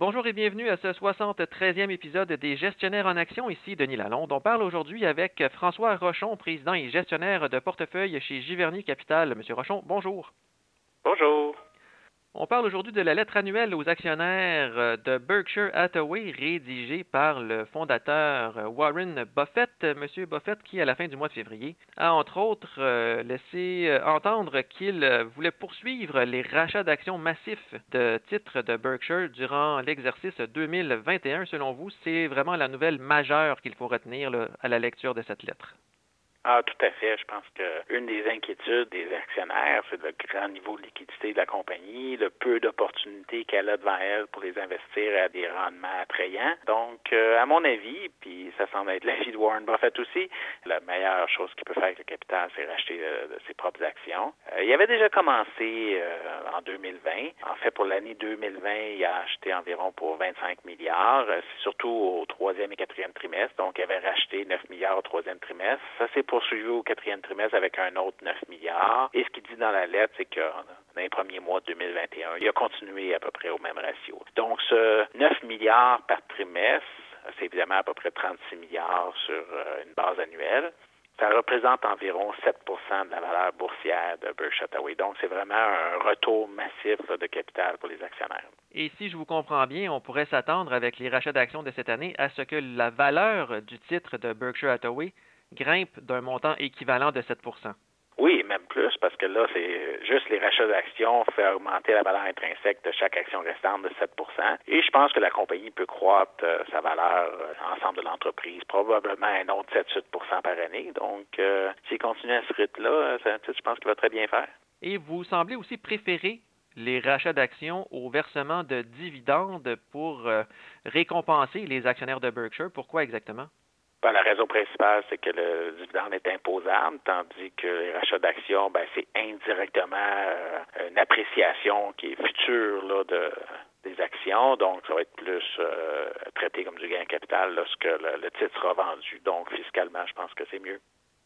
Bonjour et bienvenue à ce 73e épisode des Gestionnaires en action. Ici Denis Lalonde. On parle aujourd'hui avec François Rochon, président et gestionnaire de portefeuille chez Giverny Capital. Monsieur Rochon, bonjour. Bonjour. On parle aujourd'hui de la lettre annuelle aux actionnaires euh, de Berkshire Hathaway rédigée par le fondateur euh, Warren Buffett, Monsieur Buffett qui, à la fin du mois de février, a entre autres euh, laissé entendre qu'il voulait poursuivre les rachats d'actions massifs de titres de Berkshire durant l'exercice 2021. Selon vous, c'est vraiment la nouvelle majeure qu'il faut retenir à la lecture de cette lettre? Ah, tout à fait. Je pense qu'une des inquiétudes des actionnaires, c'est le grand niveau de liquidité de la compagnie, le peu d'opportunités qu'elle a devant elle pour les investir à des rendements attrayants. Donc, euh, à mon avis, puis ça semble être l'avis de Warren Buffett aussi, la meilleure chose qu'il peut faire avec le capital, c'est racheter euh, ses propres actions. Euh, il avait déjà commencé en 2020. En fait, pour l'année 2020, il a acheté environ pour 25 milliards, surtout au troisième et quatrième trimestre. Donc, il avait racheté 9 milliards au troisième trimestre. Ça, c'est poursuivi au quatrième trimestre avec un autre 9 milliards. Et ce qu'il dit dans la lettre, c'est que dans les premiers mois de 2021, il a continué à peu près au même ratio. Donc, ce 9 milliards par trimestre, c'est évidemment à peu près 36 milliards sur euh, une base annuelle. Ça représente environ 7% de la valeur boursière de Berkshire Hathaway. Donc, c'est vraiment un retour massif de capital pour les actionnaires. Et si je vous comprends bien, on pourrait s'attendre avec les rachats d'actions de cette année à ce que la valeur du titre de Berkshire Hathaway grimpe d'un montant équivalent de 7 oui, même plus, parce que là, c'est juste les rachats d'actions fait augmenter la valeur intrinsèque de chaque action restante de 7% Et je pense que la compagnie peut croître euh, sa valeur euh, ensemble de l'entreprise, probablement un autre 7-8 par année. Donc, euh, s'il continue à ce rythme-là, je pense qu'il va très bien faire. Et vous semblez aussi préférer les rachats d'actions au versement de dividendes pour récompenser les actionnaires de Berkshire. Pourquoi exactement? Ben, la raison principale, c'est que le dividende est imposable, tandis que les rachats d'actions, ben, c'est indirectement euh, une appréciation qui est future là, de, des actions. Donc, ça va être plus euh, traité comme du gain capital lorsque le titre sera vendu. Donc, fiscalement, je pense que c'est mieux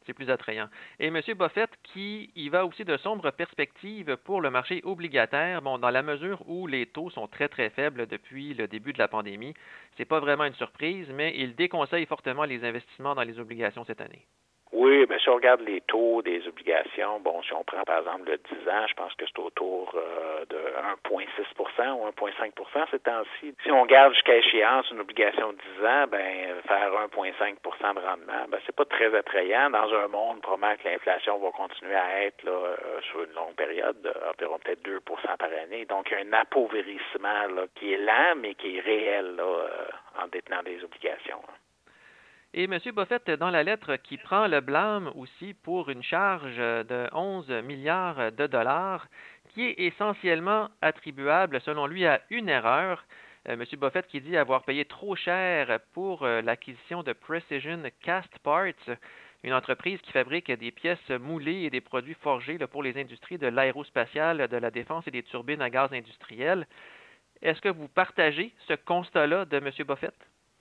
c'est plus attrayant. Et M. Buffett, qui y va aussi de sombres perspectives pour le marché obligataire, bon, dans la mesure où les taux sont très très faibles depuis le début de la pandémie, c'est pas vraiment une surprise, mais il déconseille fortement les investissements dans les obligations cette année. Oui, mais si on regarde les taux des obligations, bon, si on prend par exemple le 10 ans, je pense que c'est autour euh, de 1,6% ou 1,5% ces temps-ci. Si on garde jusqu'à échéance une obligation de 10 ans, ben faire 1,5% de rendement, ben c'est pas très attrayant dans un monde probablement que l'inflation va continuer à être là, euh, sur une longue période, environ peut-être 2% par année. Donc il y a un appauvrissement là, qui est lent, mais qui est réel là, euh, en détenant des obligations. Et M. Buffett, dans la lettre, qui prend le blâme aussi pour une charge de 11 milliards de dollars, qui est essentiellement attribuable, selon lui, à une erreur. Euh, M. Buffett qui dit avoir payé trop cher pour euh, l'acquisition de Precision Cast Parts, une entreprise qui fabrique des pièces moulées et des produits forgés pour les industries de l'aérospatiale, de la défense et des turbines à gaz industrielles. Est-ce que vous partagez ce constat-là de M. Buffett?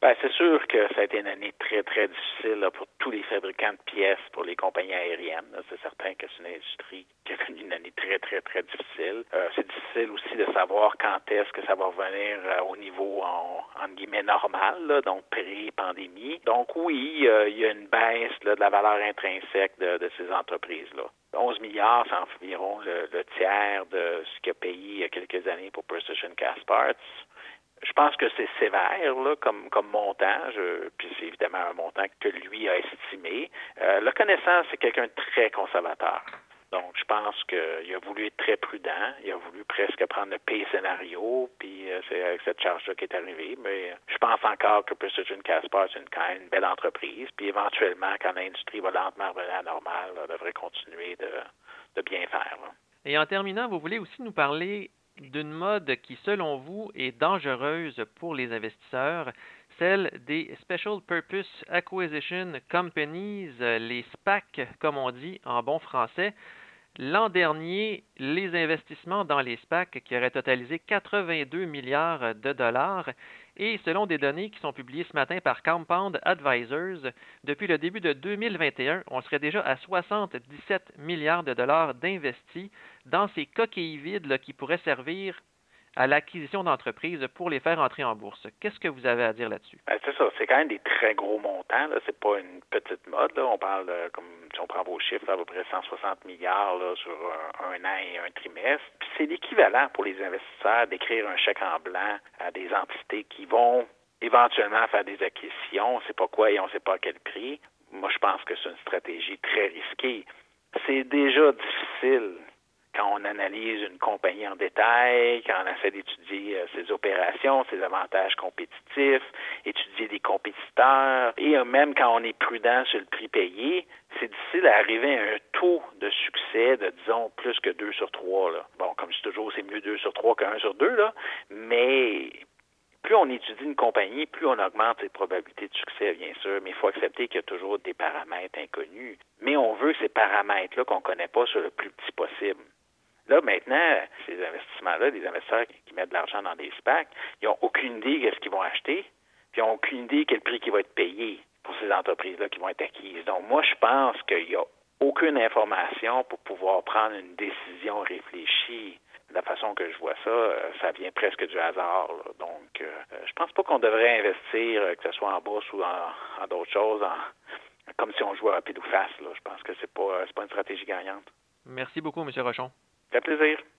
Ben, c'est sûr que ça a été une année très, très difficile pour tous les fabricants de pièces, pour les compagnies aériennes. C'est certain que c'est une industrie qui a connu une année très, très, très difficile. Euh, c'est difficile aussi de savoir quand est-ce que ça va revenir euh, au niveau, en, guillemets, normal, donc pré-pandémie. Donc oui, euh, il y a une baisse de la valeur intrinsèque de, ces entreprises-là. 11 milliards, c'est environ le, le, tiers de ce qu'il a payé il y a quelques années pour Precision Cast Parts je pense que c'est sévère là, comme, comme montant, puis c'est évidemment un montant que lui a estimé. Euh, le connaissant, c'est quelqu'un de très conservateur. Donc, je pense qu'il a voulu être très prudent. Il a voulu presque prendre le pire scénario, puis euh, c'est avec cette charge-là qui est arrivée. Mais je pense encore que Precision Caspar, c'est une, quand même une belle entreprise. Puis éventuellement, quand l'industrie va lentement revenir à la normale, devrait continuer de bien faire. Et en terminant, vous voulez aussi nous parler d'une mode qui, selon vous, est dangereuse pour les investisseurs, celle des Special Purpose Acquisition Companies, les SPAC, comme on dit en bon français. L'an dernier, les investissements dans les SPAC qui auraient totalisé 82 milliards de dollars et selon des données qui sont publiées ce matin par Compound Advisors, depuis le début de 2021, on serait déjà à 77 milliards de dollars d'investis dans ces coquilles vides qui pourraient servir à l'acquisition d'entreprises pour les faire entrer en bourse. Qu'est-ce que vous avez à dire là-dessus? Ben, c'est ça, c'est quand même des très gros montants. Ce n'est pas une petite mode. On parle, comme si on prend vos chiffres, à peu près 160 milliards sur un, an et un trimestre. Puis c'est l'équivalent pour les investisseurs d'écrire un chèque en blanc à des entités qui vont éventuellement faire des acquisitions. On ne sait pas quoi et on ne sait pas à quel prix. Moi, je pense que c'est une stratégie très risquée. C'est déjà difficile quand on analyse une compagnie en détail, quand on essaie d'étudier euh, ses opérations, ses avantages compétitifs, étudier des compétiteurs, et euh, même quand on est prudent sur le prix payé, c'est difficile d'arriver à un taux de succès de, disons, plus que 2 sur 3. Là. Bon, comme je dis toujours, c'est mieux 2 sur 3 que 1 sur 2, là, mais plus on étudie une compagnie, plus on augmente ses probabilités de succès, bien sûr, mais il faut accepter qu'il y a toujours des paramètres inconnus. Mais on veut ces paramètres-là qu'on ne connaît pas sur le plus petit possible. Là, maintenant, ces investissements-là, des investisseurs qui mettent de l'argent dans des SPAC, ils n'ont aucune idée de ce qu'ils vont acheter, puis ils n'ont aucune idée quel prix qui va être payé pour ces entreprises-là qui vont être acquises. Donc, moi, je pense qu'il n'y a aucune information pour pouvoir prendre une décision réfléchie. De la façon que je vois ça, euh, ça vient presque du hasard. Donc, euh, je pense pas qu'on devrait investir, euh, que ce soit en bourse ou en, d'autres choses, comme si on jouait à rapide ou face. Je pense que c'est pas, pas une stratégie gagnante. Merci beaucoup, M. Rochon. Fait plaisir.